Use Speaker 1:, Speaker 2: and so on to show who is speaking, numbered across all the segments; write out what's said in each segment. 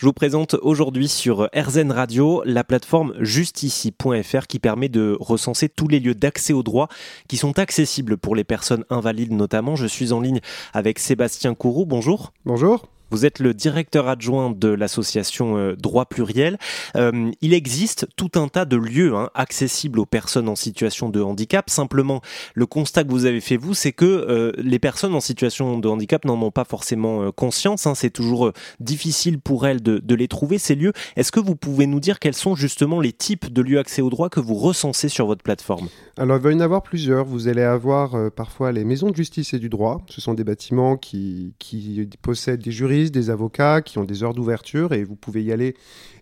Speaker 1: Je vous présente aujourd'hui sur RZN Radio la plateforme justici.fr qui permet de recenser tous les lieux d'accès au droit qui sont accessibles pour les personnes invalides notamment. Je suis en ligne avec Sébastien Kourou. Bonjour.
Speaker 2: Bonjour.
Speaker 1: Vous êtes le directeur adjoint de l'association euh, Droit Pluriel. Euh, il existe tout un tas de lieux hein, accessibles aux personnes en situation de handicap. Simplement, le constat que vous avez fait, vous, c'est que euh, les personnes en situation de handicap n'en ont pas forcément conscience. Hein. C'est toujours difficile pour elles de, les trouver, ces lieux. Est-ce que vous pouvez nous dire quels sont justement les types de lieux accès au droit que vous recensez sur votre plateforme?
Speaker 2: Alors, il va y en avoir plusieurs. Vous allez avoir parfois les maisons de justice et du droit. Ce sont des bâtiments qui, qui possèdent des des avocats qui ont des heures d'ouverture et vous pouvez y aller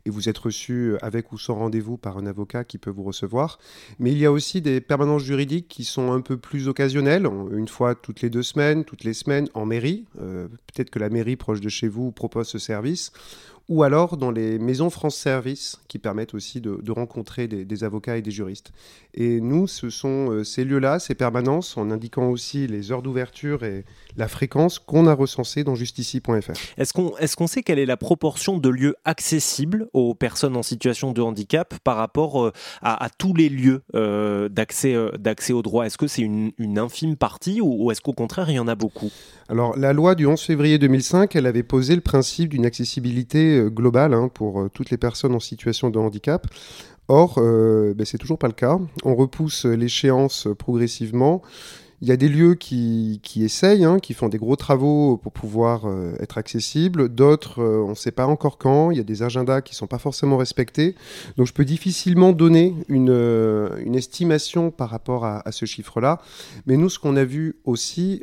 Speaker 2: et vous êtes reçu avec ou sans rendez-vous par un avocat qui peut vous recevoir. Mais il y a aussi des permanences juridiques qui sont un peu plus occasionnelles, une fois toutes les deux semaines, toutes les semaines en mairie. Euh, peut-être que la mairie proche de chez vous propose ce service ou alors dans les maisons France Service qui permettent aussi de, rencontrer des, avocats et des juristes. Et nous, ce sont euh, ces lieux-là, ces permanences, en indiquant aussi les heures d'ouverture et la fréquence qu'on a recensées dans justici.fr.
Speaker 1: Est-ce qu'on est qu'on sait quelle est la proportion de lieux accessibles aux personnes en situation de handicap par rapport euh, à, tous les lieux euh, d'accès d'accès au droit Est-ce que c'est une, infime partie ou, est-ce qu'au contraire, il y en a beaucoup?
Speaker 2: Alors, la loi du 11 février 2005, elle avait posé le principe d'une accessibilité euh, globale hein, pour euh, toutes les personnes en situation de handicap. Or, euh, ben, c'est toujours pas le cas. On repousse l'échéance progressivement. Il y a des lieux qui, qui essayent, hein, qui font des gros travaux pour pouvoir euh, être accessibles. D'autres, euh, on ne sait pas encore quand. Il y a des agendas qui ne sont pas forcément respectés. Donc je peux difficilement donner une, euh, une estimation par rapport à, ce chiffre-là. Mais nous, ce qu'on a vu aussi,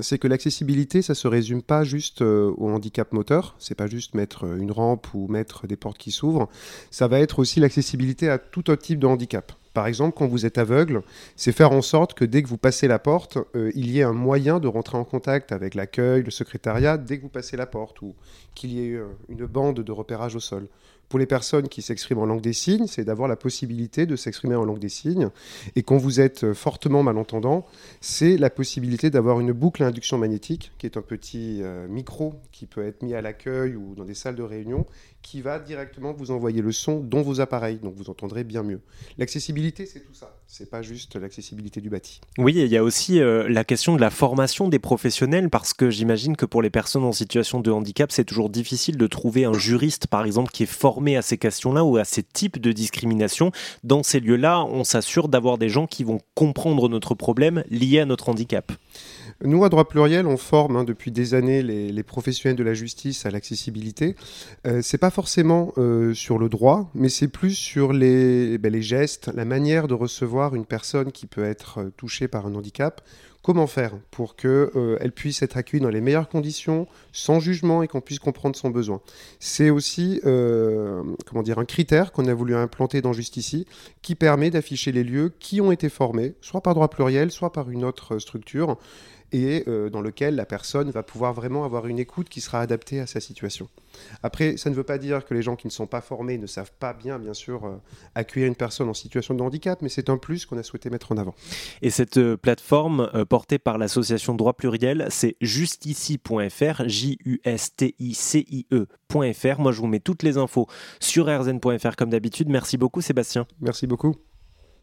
Speaker 2: c'est que l'accessibilité, ça ne se résume pas juste au handicap moteur. C'est pas juste mettre une rampe ou mettre des portes qui s'ouvrent. Ça va être aussi l'accessibilité à tout autre type de handicap. Par exemple, quand vous êtes aveugle, c'est faire en sorte que dès que vous passez la porte, euh, il y ait un moyen de rentrer en contact avec l'accueil, le secrétariat, dès que vous passez la porte, ou qu'il y ait euh, une bande de repérage au sol. Pour les personnes qui s'expriment en langue des signes, c'est d'avoir la possibilité de s'exprimer en langue des signes. Et quand vous êtes euh, fortement malentendant, c'est la possibilité d'avoir une boucle à induction magnétique, qui est un petit euh, micro qui peut être mis à l'accueil ou dans des salles de réunion, qui va directement vous envoyer le son dans vos appareils. Donc vous entendrez bien mieux. L'accessibilité, c'est tout ça. C'est pas juste l'accessibilité du bâti.
Speaker 1: Oui, il y a aussi euh, la question de la formation des professionnels, parce que j'imagine que pour les personnes en situation de handicap, c'est toujours difficile de trouver un juriste, par exemple, qui est formé à ces questions-là ou à ces types de discrimination. Dans ces lieux-là, on s'assure d'avoir des gens qui vont comprendre notre problème lié à notre handicap.
Speaker 2: Nous, à droit pluriel, on forme hein, depuis des années les, professionnels de la justice à l'accessibilité. Euh, c'est pas forcément euh, sur le droit, mais c'est plus sur les, ben, les gestes, la manière de recevoir une personne qui peut être euh, touchée par un handicap Comment faire pour qu'elle euh, puisse être accueillie dans les meilleures conditions, sans jugement et qu'on puisse comprendre son besoin C'est aussi euh, comment dire, un critère qu'on a voulu implanter dans Justici qui permet d'afficher les lieux qui ont été formés, soit par droit pluriel, soit par une autre structure, et euh, dans lequel la personne va pouvoir vraiment avoir une écoute qui sera adaptée à sa situation. Après, ça ne veut pas dire que les gens qui ne sont pas formés ne savent pas bien, bien sûr, euh, accueillir une personne en situation de handicap, mais c'est un plus qu'on a souhaité mettre en avant.
Speaker 1: Et cette euh, plateforme portée par l'association Droit Pluriel, c'est justici.fr, J-U-S-T-I-C-I-E.fr. Moi, je vous mets toutes les infos sur rzn.fr comme d'habitude. Merci beaucoup, Sébastien.
Speaker 2: Merci beaucoup.